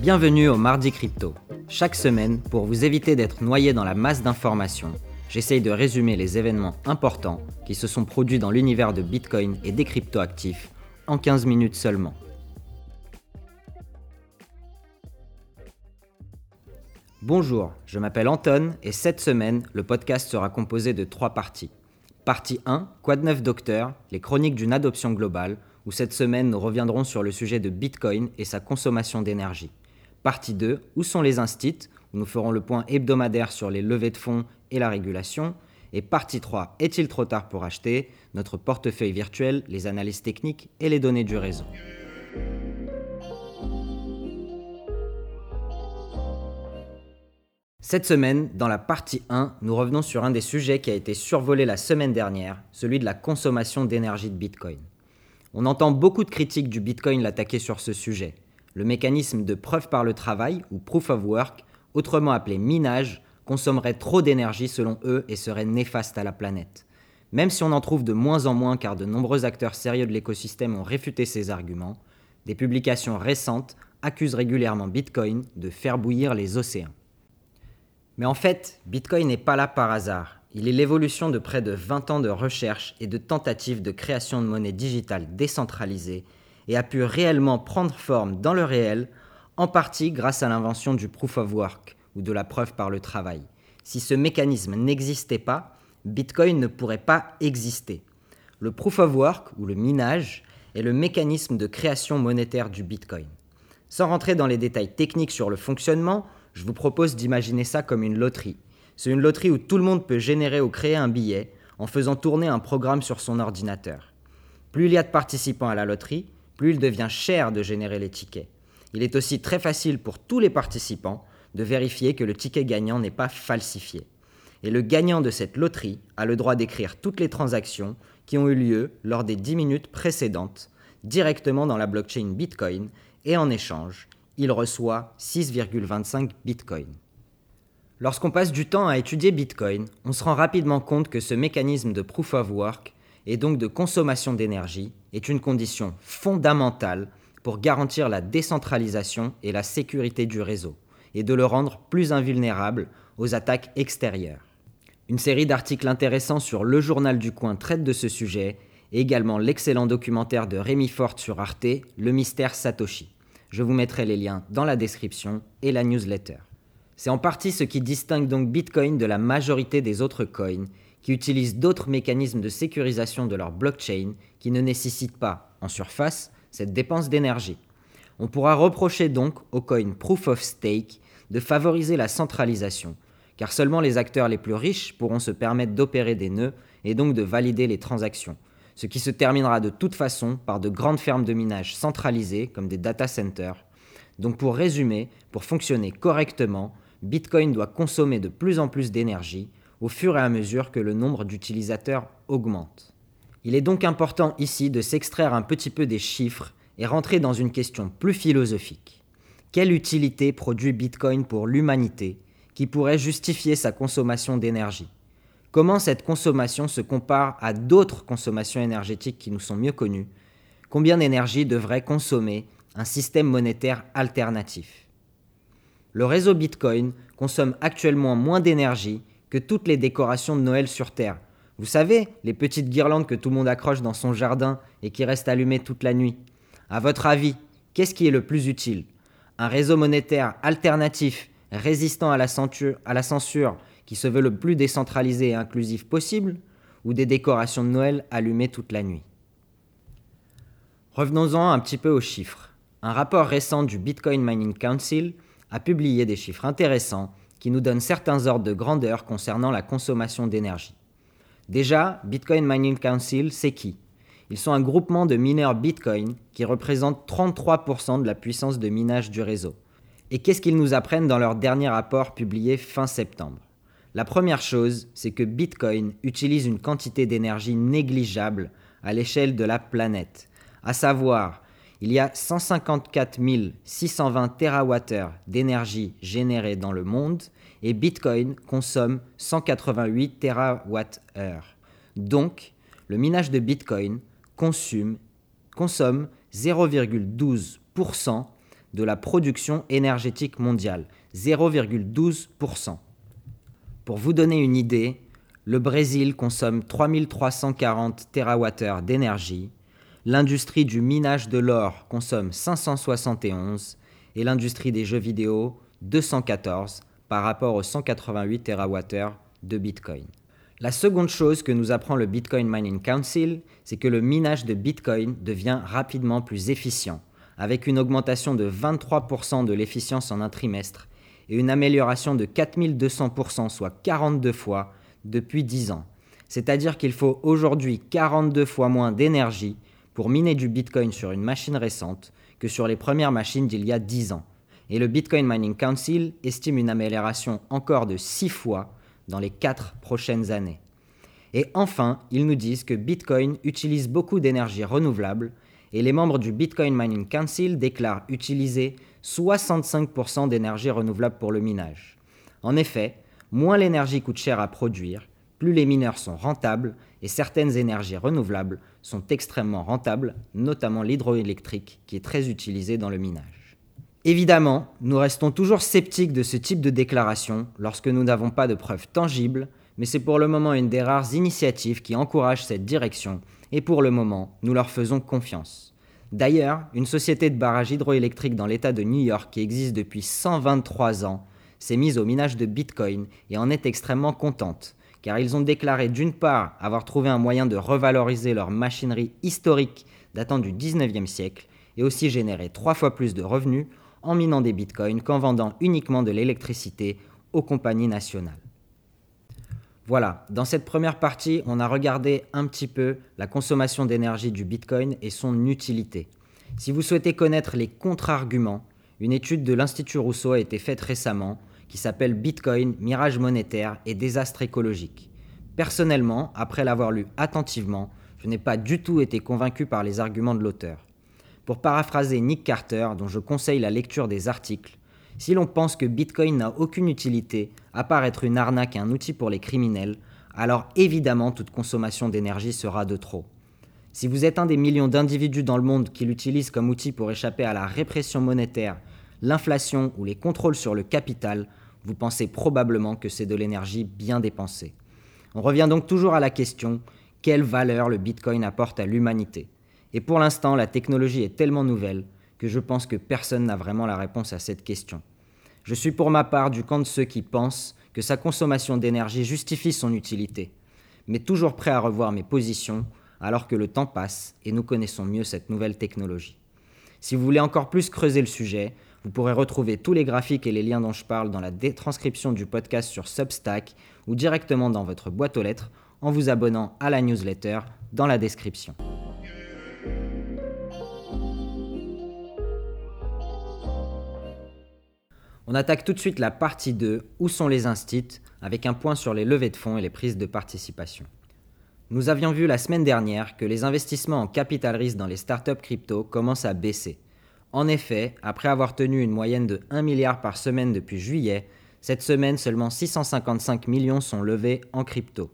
Bienvenue au Mardi Crypto. Chaque semaine, pour vous éviter d'être noyé dans la masse d'informations, j'essaye de résumer les événements importants qui se sont produits dans l'univers de Bitcoin et des cryptoactifs en 15 minutes seulement. Bonjour, je m'appelle Anton et cette semaine, le podcast sera composé de trois parties. Partie 1, Quoi de neuf docteur, les chroniques d'une adoption globale, où cette semaine nous reviendrons sur le sujet de Bitcoin et sa consommation d'énergie. Partie 2, Où sont les instits nous ferons le point hebdomadaire sur les levées de fonds et la régulation. Et partie 3, Est-il trop tard pour acheter? Notre portefeuille virtuel, les analyses techniques et les données du réseau. Cette semaine, dans la partie 1, nous revenons sur un des sujets qui a été survolé la semaine dernière, celui de la consommation d'énergie de Bitcoin. On entend beaucoup de critiques du Bitcoin l'attaquer sur ce sujet. Le mécanisme de preuve par le travail, ou proof of work, autrement appelé minage, consommerait trop d'énergie selon eux et serait néfaste à la planète. Même si on en trouve de moins en moins car de nombreux acteurs sérieux de l'écosystème ont réfuté ces arguments, des publications récentes accusent régulièrement Bitcoin de faire bouillir les océans. Mais en fait, Bitcoin n'est pas là par hasard. Il est l'évolution de près de 20 ans de recherche et de tentatives de création de monnaie digitale décentralisée et a pu réellement prendre forme dans le réel, en partie grâce à l'invention du proof of work ou de la preuve par le travail. Si ce mécanisme n'existait pas, Bitcoin ne pourrait pas exister. Le proof of work ou le minage est le mécanisme de création monétaire du Bitcoin. Sans rentrer dans les détails techniques sur le fonctionnement, je vous propose d'imaginer ça comme une loterie. C'est une loterie où tout le monde peut générer ou créer un billet en faisant tourner un programme sur son ordinateur. Plus il y a de participants à la loterie, plus il devient cher de générer les tickets. Il est aussi très facile pour tous les participants de vérifier que le ticket gagnant n'est pas falsifié. Et le gagnant de cette loterie a le droit d'écrire toutes les transactions qui ont eu lieu lors des 10 minutes précédentes directement dans la blockchain Bitcoin et en échange, il reçoit 6,25 Bitcoin. Lorsqu'on passe du temps à étudier Bitcoin, on se rend rapidement compte que ce mécanisme de proof of work et donc de consommation d'énergie est une condition fondamentale pour garantir la décentralisation et la sécurité du réseau et de le rendre plus invulnérable aux attaques extérieures. Une série d'articles intéressants sur Le Journal du Coin traite de ce sujet et également l'excellent documentaire de Rémi Forte sur Arte, Le mystère Satoshi. Je vous mettrai les liens dans la description et la newsletter. C'est en partie ce qui distingue donc Bitcoin de la majorité des autres coins qui utilisent d'autres mécanismes de sécurisation de leur blockchain qui ne nécessitent pas, en surface, cette dépense d'énergie. On pourra reprocher donc au coin Proof of Stake de favoriser la centralisation, car seulement les acteurs les plus riches pourront se permettre d'opérer des nœuds et donc de valider les transactions, ce qui se terminera de toute façon par de grandes fermes de minage centralisées comme des data centers. Donc pour résumer, pour fonctionner correctement, Bitcoin doit consommer de plus en plus d'énergie au fur et à mesure que le nombre d'utilisateurs augmente. Il est donc important ici de s'extraire un petit peu des chiffres et rentrer dans une question plus philosophique. Quelle utilité produit Bitcoin pour l'humanité qui pourrait justifier sa consommation d'énergie? Comment cette consommation se compare à d'autres consommations énergétiques qui nous sont mieux connues? Combien d'énergie devrait consommer un système monétaire alternatif? Le réseau Bitcoin consomme actuellement moins d'énergie que toutes les décorations de Noël sur Terre. Vous savez, les petites guirlandes que tout le monde accroche dans son jardin et qui restent allumées toute la nuit. À votre avis, qu'est-ce qui est le plus utile? Un réseau monétaire alternatif résistant à la, censure, à la censure qui se veut le plus décentralisé et inclusif possible, ou des décorations de Noël allumées toute la nuit? Revenons-en un petit peu aux chiffres. Un rapport récent du Bitcoin Mining Council a publié des chiffres intéressants qui nous donnent certains ordres de grandeur concernant la consommation d'énergie. Déjà, Bitcoin Mining Council, c'est qui Ils sont un groupement de mineurs Bitcoin qui représentent 33% de la puissance de minage du réseau. Et qu'est-ce qu'ils nous apprennent dans leur dernier rapport publié fin septembre? La première chose, c'est que Bitcoin utilise une quantité d'énergie négligeable à l'échelle de la planète. À savoir, il y a 154 620 TWh d'énergie générée dans le monde et Bitcoin consomme 188 TWh. Donc, le minage de Bitcoin consomme 0,12% de la production énergétique mondiale, 0,12%. Pour vous donner une idée, le Brésil consomme 3340 TWh d'énergie, l'industrie du minage de l'or consomme 571 et l'industrie des jeux vidéo 214 par rapport aux 188 TWh de Bitcoin. La seconde chose que nous apprend le Bitcoin Mining Council, c'est que le minage de Bitcoin devient rapidement plus efficient, avec une augmentation de 23% de l'efficience en un trimestre et une amélioration de 4200%, soit 42 fois, depuis 10 ans. C'est-à-dire qu'il faut aujourd'hui 42 fois moins d'énergie pour miner du Bitcoin sur une machine récente que sur les premières machines d'il y a 10 ans. Et le Bitcoin Mining Council estime une amélioration encore de 6 fois dans les 4 prochaines années. Et enfin, ils nous disent que Bitcoin utilise beaucoup d'énergie renouvelable et les membres du Bitcoin Mining Council déclarent utiliser 65% d'énergie renouvelable pour le minage. En effet, moins l'énergie coûte cher à produire, plus les mineurs sont rentables et certaines énergies renouvelables sont extrêmement rentables, notamment l'hydroélectrique qui est très utilisé dans le minage. Évidemment, nous restons toujours sceptiques de ce type de déclaration lorsque nous n'avons pas de preuves tangibles, mais c'est pour le moment une des rares initiatives qui encourage cette direction et pour le moment, nous leur faisons confiance. D'ailleurs, une société de barrage hydroélectrique dans l'État de New York qui existe depuis 123 ans s'est mise au minage de Bitcoin et en est extrêmement contente, car ils ont déclaré d'une part avoir trouvé un moyen de revaloriser leur machinerie historique datant du 19e siècle et aussi générer trois fois plus de revenus en minant des bitcoins qu'en vendant uniquement de l'électricité aux compagnies nationales. Voilà, dans cette première partie, on a regardé un petit peu la consommation d'énergie du Bitcoin et son utilité. Si vous souhaitez connaître les contre-arguments, une étude de l'Institut Rousseau a été faite récemment qui s'appelle Bitcoin, mirage monétaire et désastre écologique. Personnellement, après l'avoir lu attentivement, je n'ai pas du tout été convaincu par les arguments de l'auteur. Pour paraphraser Nick Carter, dont je conseille la lecture des articles, si l'on pense que Bitcoin n'a aucune utilité, à part être une arnaque et un outil pour les criminels, alors évidemment toute consommation d'énergie sera de trop. Si vous êtes un des millions d'individus dans le monde qui l'utilisent comme outil pour échapper à la répression monétaire, l'inflation ou les contrôles sur le capital, vous pensez probablement que c'est de l'énergie bien dépensée. On revient donc toujours à la question, quelle valeur le Bitcoin apporte à l'humanité? Et pour l'instant, la technologie est tellement nouvelle que je pense que personne n'a vraiment la réponse à cette question. Je suis pour ma part du camp de ceux qui pensent que sa consommation d'énergie justifie son utilité, mais toujours prêt à revoir mes positions alors que le temps passe et nous connaissons mieux cette nouvelle technologie. Si vous voulez encore plus creuser le sujet, vous pourrez retrouver tous les graphiques et les liens dont je parle dans la transcription du podcast sur Substack ou directement dans votre boîte aux lettres en vous abonnant à la newsletter dans la description. On attaque tout de suite la partie 2, où sont les instits, avec un point sur les levées de fonds et les prises de participation. Nous avions vu la semaine dernière que les investissements en capital risque dans les startups crypto commencent à baisser. En effet, après avoir tenu une moyenne de 1 milliard par semaine depuis juillet, cette semaine seulement 655 millions sont levés en crypto.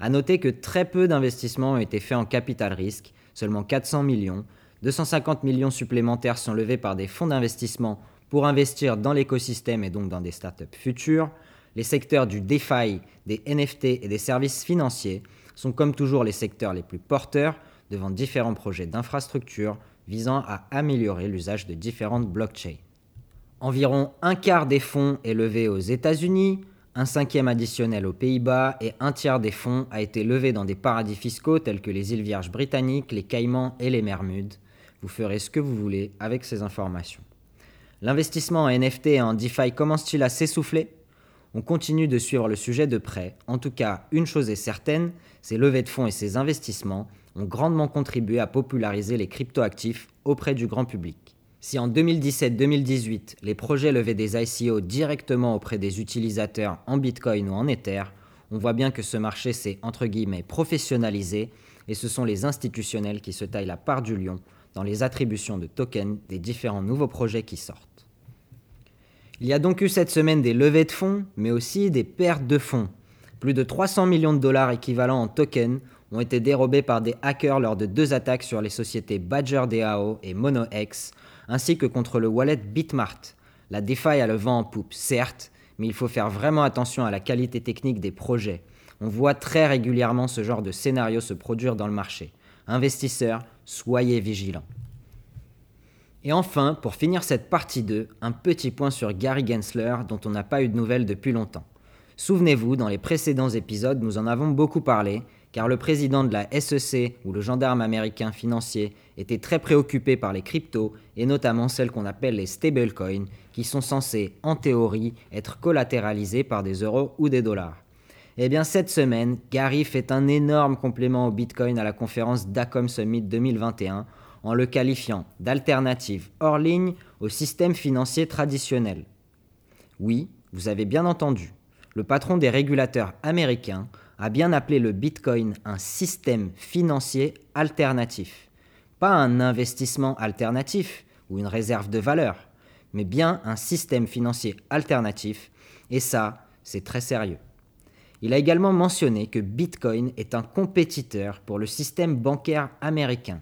A noter que très peu d'investissements ont été faits en capital risque, seulement 400 millions, 250 millions supplémentaires sont levés par des fonds d'investissement pour investir dans l'écosystème et donc dans des startups futures, les secteurs du DeFi, des NFT et des services financiers sont comme toujours les secteurs les plus porteurs devant différents projets d'infrastructure visant à améliorer l'usage de différentes blockchains. Environ un quart des fonds est levé aux États-Unis, un cinquième additionnel aux Pays-Bas et un tiers des fonds a été levé dans des paradis fiscaux tels que les îles Vierges britanniques, les Caïmans et les Bermudes. Vous ferez ce que vous voulez avec ces informations. L'investissement en NFT et en DeFi commence-t-il à s'essouffler? On continue de suivre le sujet de près. En tout cas, une chose est certaine, ces levées de fonds et ces investissements ont grandement contribué à populariser les cryptoactifs auprès du grand public. Si en 2017-2018, les projets levaient des ICO directement auprès des utilisateurs en Bitcoin ou en Ether, on voit bien que ce marché s'est entre guillemets professionnalisé et ce sont les institutionnels qui se taillent la part du lion dans les attributions de tokens des différents nouveaux projets qui sortent. Il y a donc eu cette semaine des levées de fonds, mais aussi des pertes de fonds. Plus de 300 millions de dollars équivalents en tokens ont été dérobés par des hackers lors de deux attaques sur les sociétés Badger DAO et MonoX, ainsi que contre le wallet Bitmart. La DeFi a le vent en poupe, certes, mais il faut faire vraiment attention à la qualité technique des projets. On voit très régulièrement ce genre de scénario se produire dans le marché. Investisseurs, soyez vigilants. Et enfin, pour finir cette partie 2, un petit point sur Gary Gensler dont on n'a pas eu de nouvelles depuis longtemps. Souvenez-vous, dans les précédents épisodes, nous en avons beaucoup parlé, car le président de la SEC ou le gendarme américain financier était très préoccupé par les cryptos et notamment celles qu'on appelle les stablecoins, qui sont censées, en théorie, être collatéralisées par des euros ou des dollars. Eh bien, cette semaine, Gary fait un énorme complément au Bitcoin à la conférence DACOM Summit 2021 en le qualifiant d'alternative hors ligne au système financier traditionnel. Oui, vous avez bien entendu, le patron des régulateurs américains a bien appelé le Bitcoin un système financier alternatif. Pas un investissement alternatif ou une réserve de valeur, mais bien un système financier alternatif, et ça, c'est très sérieux. Il a également mentionné que Bitcoin est un compétiteur pour le système bancaire américain.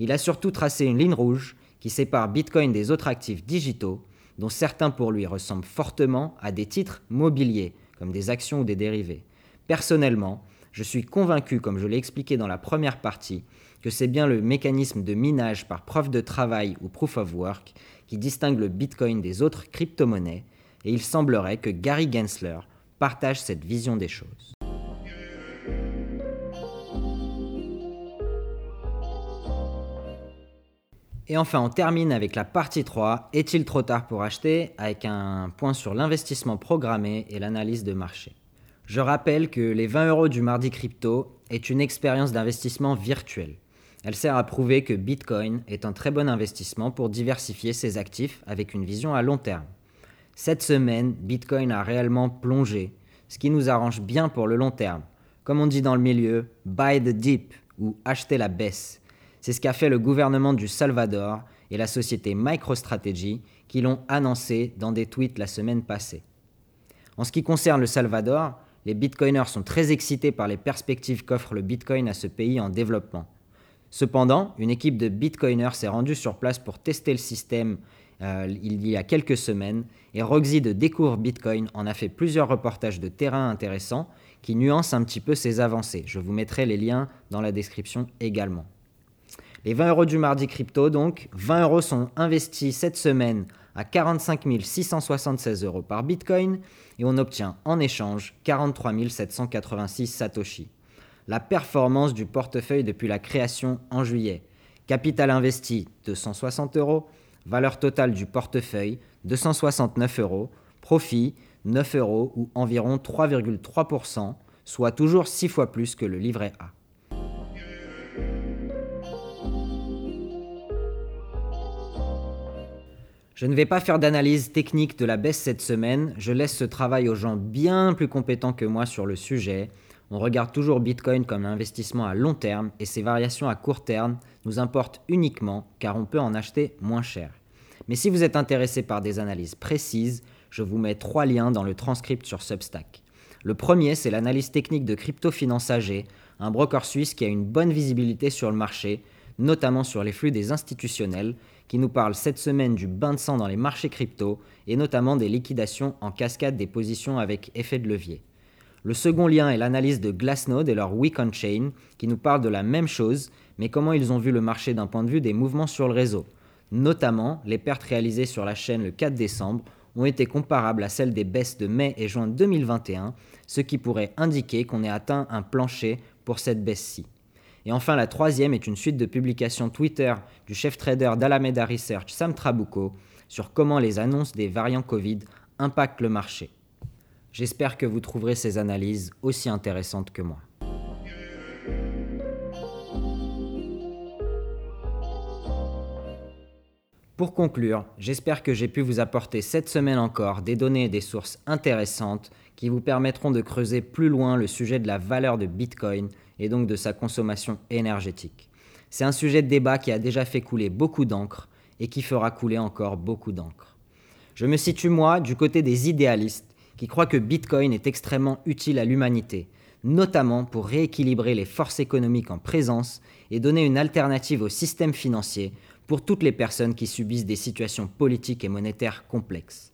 Il a surtout tracé une ligne rouge qui sépare Bitcoin des autres actifs digitaux, dont certains pour lui ressemblent fortement à des titres mobiliers, comme des actions ou des dérivés. Personnellement, je suis convaincu, comme je l'ai expliqué dans la première partie, que c'est bien le mécanisme de minage par preuve de travail ou proof of work qui distingue le Bitcoin des autres crypto-monnaies, et il semblerait que Gary Gensler partage cette vision des choses. Et enfin, on termine avec la partie 3, est-il trop tard pour acheter? Avec un point sur l'investissement programmé et l'analyse de marché. Je rappelle que les 20 euros du mardi crypto est une expérience d'investissement virtuelle. Elle sert à prouver que Bitcoin est un très bon investissement pour diversifier ses actifs avec une vision à long terme. Cette semaine, Bitcoin a réellement plongé, ce qui nous arrange bien pour le long terme. Comme on dit dans le milieu, buy the dip ou acheter la baisse. C'est ce qu'a fait le gouvernement du Salvador et la société MicroStrategy qui l'ont annoncé dans des tweets la semaine passée. En ce qui concerne le Salvador, les bitcoiners sont très excités par les perspectives qu'offre le bitcoin à ce pays en développement. Cependant, une équipe de bitcoiners s'est rendue sur place pour tester le système euh, il y a quelques semaines et Roxy de Découvre Bitcoin en a fait plusieurs reportages de terrain intéressants qui nuancent un petit peu ses avancées. Je vous mettrai les liens dans la description également. Les 20 euros du mardi crypto, donc, 20 euros sont investis cette semaine à 45 676 euros par Bitcoin et on obtient en échange 43 786 Satoshi. La performance du portefeuille depuis la création en juillet. Capital investi 260 euros, valeur totale du portefeuille 269 euros, profit 9 euros ou environ 3,3%, soit toujours 6 fois plus que le livret A. Je ne vais pas faire d'analyse technique de la baisse cette semaine, je laisse ce travail aux gens bien plus compétents que moi sur le sujet. On regarde toujours Bitcoin comme un investissement à long terme et ses variations à court terme nous importent uniquement car on peut en acheter moins cher. Mais si vous êtes intéressé par des analyses précises, je vous mets trois liens dans le transcript sur Substack. Le premier, c'est l'analyse technique de Crypto Finance AG, un broker suisse qui a une bonne visibilité sur le marché, notamment sur les flux des institutionnels, qui nous parle cette semaine du bain de sang dans les marchés crypto et notamment des liquidations en cascade des positions avec effet de levier. Le second lien est l'analyse de Glassnode et leur Week on Chain qui nous parle de la même chose, mais comment ils ont vu le marché d'un point de vue des mouvements sur le réseau. Notamment, les pertes réalisées sur la chaîne le 4 décembre ont été comparables à celles des baisses de mai et juin 2021, ce qui pourrait indiquer qu'on ait atteint un plancher pour cette baisse-ci. Et enfin, la troisième est une suite de publications Twitter du chef trader d'Alameda Research, Sam Trabucco, sur comment les annonces des variants Covid impactent le marché. J'espère que vous trouverez ces analyses aussi intéressantes que moi. Pour conclure, j'espère que j'ai pu vous apporter cette semaine encore des données et des sources intéressantes qui vous permettront de creuser plus loin le sujet de la valeur de Bitcoin et donc de sa consommation énergétique. C'est un sujet de débat qui a déjà fait couler beaucoup d'encre et qui fera couler encore beaucoup d'encre. Je me situe moi du côté des idéalistes qui croient que Bitcoin est extrêmement utile à l'humanité, notamment pour rééquilibrer les forces économiques en présence et donner une alternative au système financier pour toutes les personnes qui subissent des situations politiques et monétaires complexes.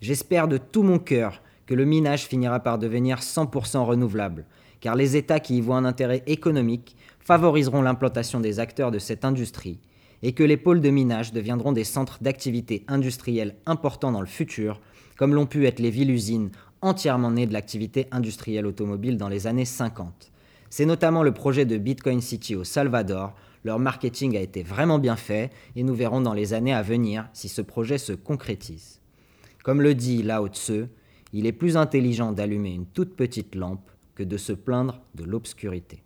J'espère de tout mon cœur que le minage finira par devenir 100% renouvelable, car les États qui y voient un intérêt économique favoriseront l'implantation des acteurs de cette industrie, et que les pôles de minage deviendront des centres d'activité industrielle importants dans le futur, comme l'ont pu être les villes-usines entièrement nées de l'activité industrielle automobile dans les années 50. C'est notamment le projet de Bitcoin City au Salvador, leur marketing a été vraiment bien fait, et nous verrons dans les années à venir si ce projet se concrétise. Comme le dit Lao Tse, il est plus intelligent d'allumer une toute petite lampe que de se plaindre de l'obscurité.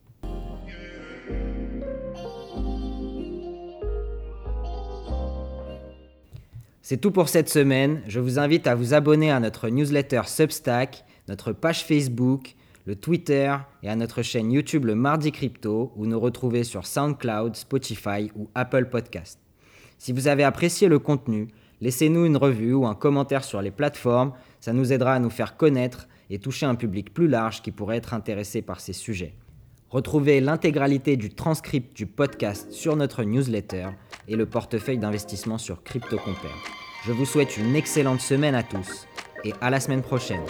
C'est tout pour cette semaine. Je vous invite à vous abonner à notre newsletter Substack, notre page Facebook, le Twitter et à notre chaîne YouTube le Mardi Crypto où nous retrouver sur SoundCloud, Spotify ou Apple Podcast. Si vous avez apprécié le contenu, laissez-nous une revue ou un commentaire sur les plateformes, ça nous aidera à nous faire connaître et toucher un public plus large qui pourrait être intéressé par ces sujets. Retrouvez l'intégralité du transcript du podcast sur notre newsletter et le portefeuille d'investissement sur CryptoCompare. Je vous souhaite une excellente semaine à tous et à la semaine prochaine.